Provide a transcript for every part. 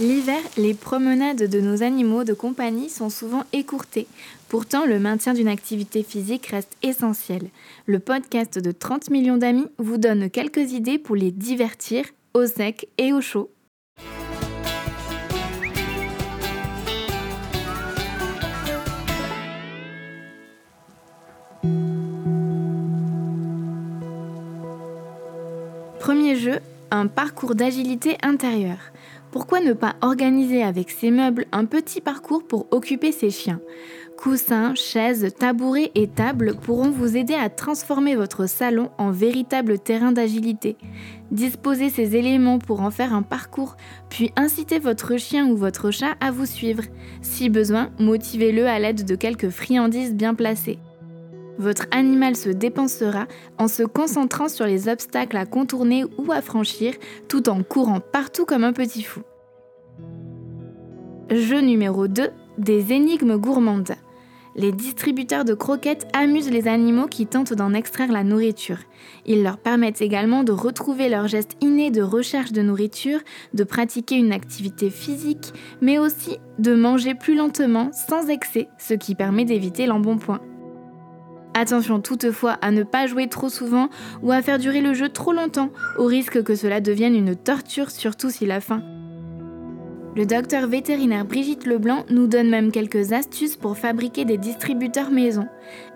L'hiver, les promenades de nos animaux de compagnie sont souvent écourtées. Pourtant, le maintien d'une activité physique reste essentiel. Le podcast de 30 millions d'amis vous donne quelques idées pour les divertir au sec et au chaud. Premier jeu, un parcours d'agilité intérieure. Pourquoi ne pas organiser avec ces meubles un petit parcours pour occuper ces chiens? Coussins, chaises, tabourets et tables pourront vous aider à transformer votre salon en véritable terrain d'agilité. Disposez ces éléments pour en faire un parcours, puis incitez votre chien ou votre chat à vous suivre. Si besoin, motivez-le à l'aide de quelques friandises bien placées. Votre animal se dépensera en se concentrant sur les obstacles à contourner ou à franchir tout en courant partout comme un petit fou. Jeu numéro 2, des énigmes gourmandes. Les distributeurs de croquettes amusent les animaux qui tentent d'en extraire la nourriture. Ils leur permettent également de retrouver leur geste inné de recherche de nourriture, de pratiquer une activité physique, mais aussi de manger plus lentement, sans excès, ce qui permet d'éviter l'embonpoint. Attention toutefois à ne pas jouer trop souvent ou à faire durer le jeu trop longtemps, au risque que cela devienne une torture, surtout s'il a faim. Le docteur vétérinaire Brigitte Leblanc nous donne même quelques astuces pour fabriquer des distributeurs maison.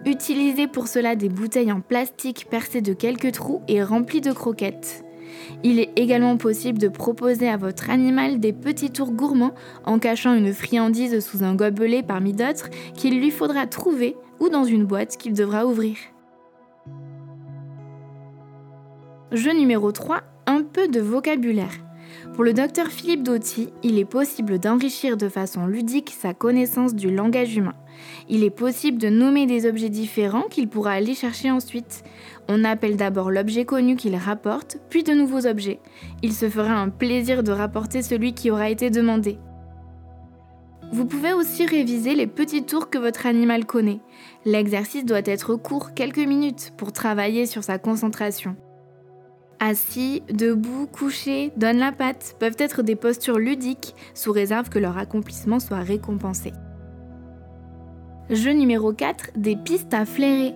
Utilisez pour cela des bouteilles en plastique percées de quelques trous et remplies de croquettes. Il est également possible de proposer à votre animal des petits tours gourmands en cachant une friandise sous un gobelet parmi d'autres qu'il lui faudra trouver ou dans une boîte qu'il devra ouvrir. Jeu numéro 3, un peu de vocabulaire. Pour le docteur Philippe Doty, il est possible d'enrichir de façon ludique sa connaissance du langage humain. Il est possible de nommer des objets différents qu'il pourra aller chercher ensuite. On appelle d'abord l'objet connu qu'il rapporte, puis de nouveaux objets. Il se fera un plaisir de rapporter celui qui aura été demandé. Vous pouvez aussi réviser les petits tours que votre animal connaît. L'exercice doit être court, quelques minutes, pour travailler sur sa concentration. Assis, debout, couché, donne la patte peuvent être des postures ludiques sous réserve que leur accomplissement soit récompensé. Jeu numéro 4, des pistes à flairer.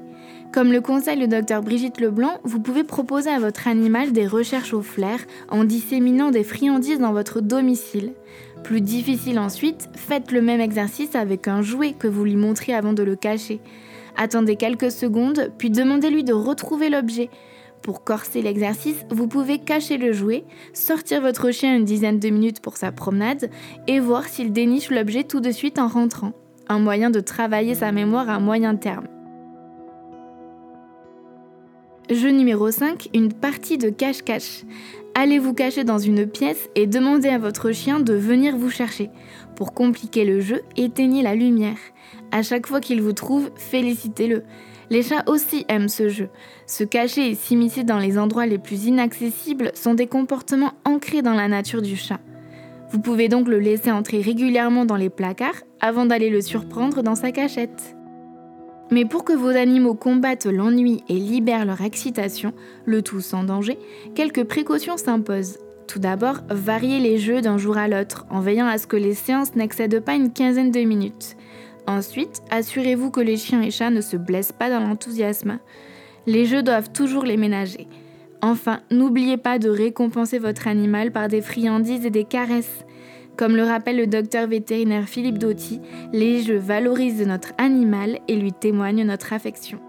Comme le conseille le docteur Brigitte Leblanc, vous pouvez proposer à votre animal des recherches au flair en disséminant des friandises dans votre domicile. Plus difficile ensuite, faites le même exercice avec un jouet que vous lui montrez avant de le cacher. Attendez quelques secondes, puis demandez-lui de retrouver l'objet. Pour corser l'exercice, vous pouvez cacher le jouet, sortir votre chien une dizaine de minutes pour sa promenade et voir s'il déniche l'objet tout de suite en rentrant. Un moyen de travailler sa mémoire à moyen terme. Jeu numéro 5, une partie de cache-cache. Allez vous cacher dans une pièce et demandez à votre chien de venir vous chercher. Pour compliquer le jeu, éteignez la lumière. À chaque fois qu'il vous trouve, félicitez-le. Les chats aussi aiment ce jeu. Se cacher et s'immiscer dans les endroits les plus inaccessibles sont des comportements ancrés dans la nature du chat. Vous pouvez donc le laisser entrer régulièrement dans les placards avant d'aller le surprendre dans sa cachette. Mais pour que vos animaux combattent l'ennui et libèrent leur excitation, le tout sans danger, quelques précautions s'imposent. Tout d'abord, variez les jeux d'un jour à l'autre en veillant à ce que les séances n'excèdent pas une quinzaine de minutes. Ensuite, assurez-vous que les chiens et chats ne se blessent pas dans l'enthousiasme. Les jeux doivent toujours les ménager. Enfin, n'oubliez pas de récompenser votre animal par des friandises et des caresses. Comme le rappelle le docteur vétérinaire Philippe Doty, les jeux valorisent notre animal et lui témoignent notre affection.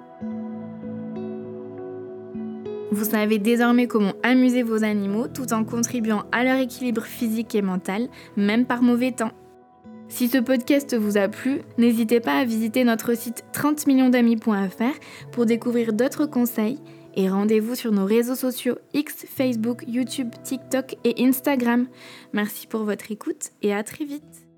Vous savez désormais comment amuser vos animaux tout en contribuant à leur équilibre physique et mental, même par mauvais temps. Si ce podcast vous a plu, n'hésitez pas à visiter notre site 30millionsdamis.fr pour découvrir d'autres conseils et rendez-vous sur nos réseaux sociaux X, Facebook, YouTube, TikTok et Instagram. Merci pour votre écoute et à très vite.